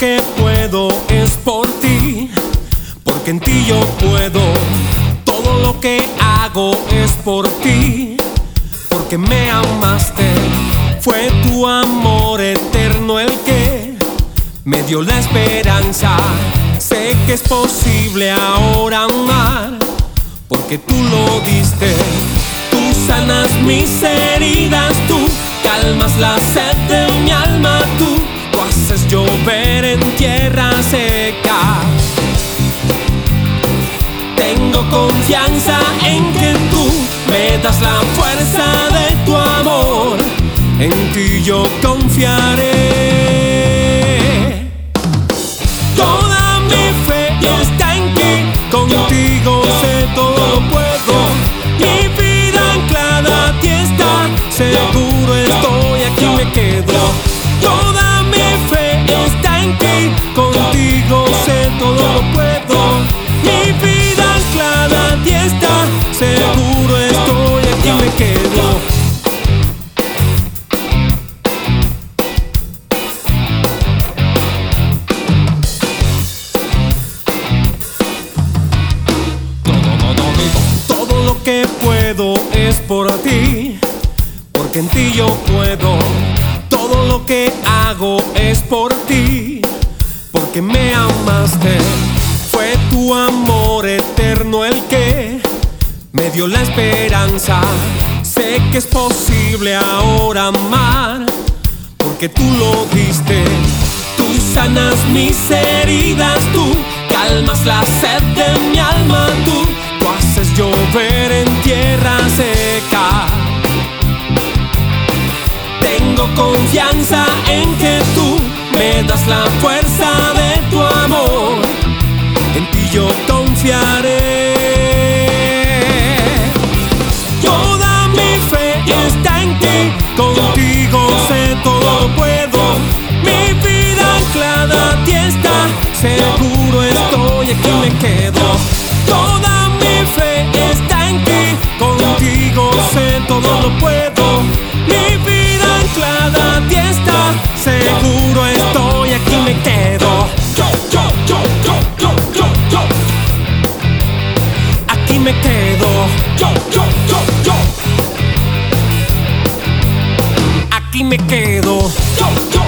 que puedo es por ti, porque en ti yo puedo. Todo lo que hago es por ti, porque me amaste. Fue tu amor eterno el que me dio la esperanza. Sé que es posible ahora amar, porque tú lo diste. Tú sanas mis heridas, tú calmas la sed confianza en que tú me das la fuerza de tu amor. En ti yo confiaré. Toda mi fe está en ti. Contigo sé todo puedo. Mi vida anclada a ti está. Seguro estoy aquí me quedo. Toda mi fe está en ti. Que puedo es por ti, porque en ti yo puedo. Todo lo que hago es por ti, porque me amaste. Fue tu amor eterno el que me dio la esperanza. Sé que es posible ahora amar, porque tú lo diste. Tú sanas mis heridas, tú calmas la sed de mi alma, confianza en que tú me das la fuerza de tu amor. En ti yo confiaré. Toda mi fe está en ti, contigo sé todo puedo. Mi vida anclada a ti está, seguro estoy aquí me quedo. Toda mi fe está en ti, contigo sé todo lo puedo. Aquí me quedo.